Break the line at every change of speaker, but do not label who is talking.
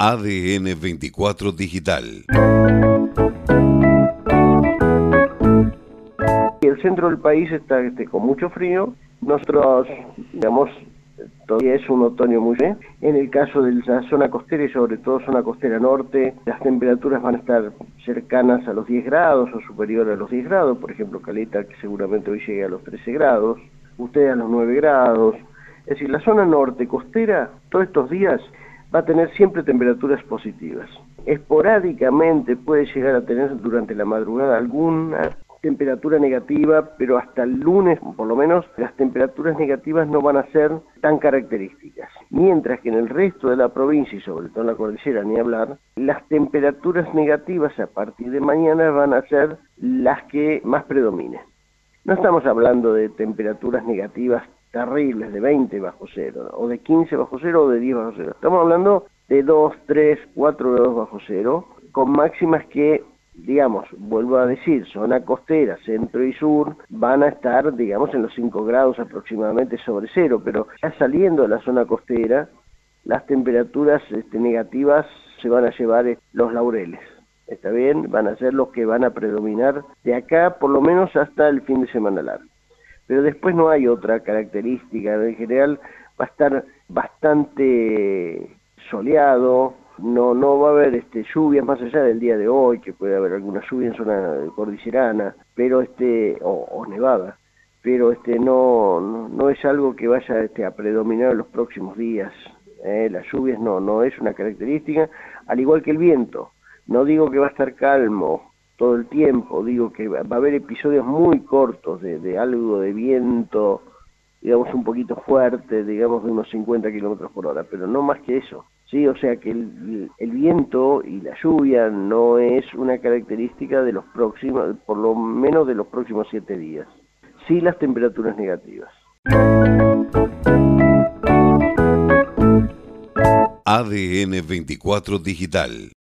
ADN 24 Digital.
El centro del país está este, con mucho frío. Nosotros, digamos, todavía es un otoño muy bien. En el caso de la zona costera y sobre todo zona costera norte, las temperaturas van a estar cercanas a los 10 grados o superiores a los 10 grados. Por ejemplo, Caleta, que seguramente hoy llegue a los 13 grados. Ustedes a los 9 grados. Es decir, la zona norte costera, todos estos días, va a tener siempre temperaturas positivas. Esporádicamente puede llegar a tener durante la madrugada alguna temperatura negativa, pero hasta el lunes, por lo menos, las temperaturas negativas no van a ser tan características. Mientras que en el resto de la provincia, y sobre todo en la cordillera, ni hablar, las temperaturas negativas a partir de mañana van a ser las que más predominen. No estamos hablando de temperaturas negativas terribles de 20 bajo cero, o de 15 bajo cero, o de 10 bajo cero. Estamos hablando de 2, 3, 4 grados bajo cero, con máximas que, digamos, vuelvo a decir, zona costera, centro y sur, van a estar, digamos, en los 5 grados aproximadamente sobre cero, pero ya saliendo de la zona costera, las temperaturas este, negativas se van a llevar eh, los laureles. ¿Está bien? Van a ser los que van a predominar de acá, por lo menos hasta el fin de semana largo pero después no hay otra característica. En general va a estar bastante soleado, no no va a haber este lluvias más allá del día de hoy, que puede haber alguna lluvia en zona cordillerana, pero este o, nevada, pero este no, no, es algo que vaya este, a predominar en los próximos días. ¿eh? Las lluvias no no es una característica, al igual que el viento. No digo que va a estar calmo, todo el tiempo. Digo que va a haber episodios muy cortos de, algo de viento, digamos un poquito fuerte, digamos de unos 50 kilómetros por hora, pero no más que eso. Sí, o sea que el, el, viento y la lluvia no es una característica de los próximos, por lo menos de los próximos siete días. Sí las temperaturas negativas.
ADN 24 Digital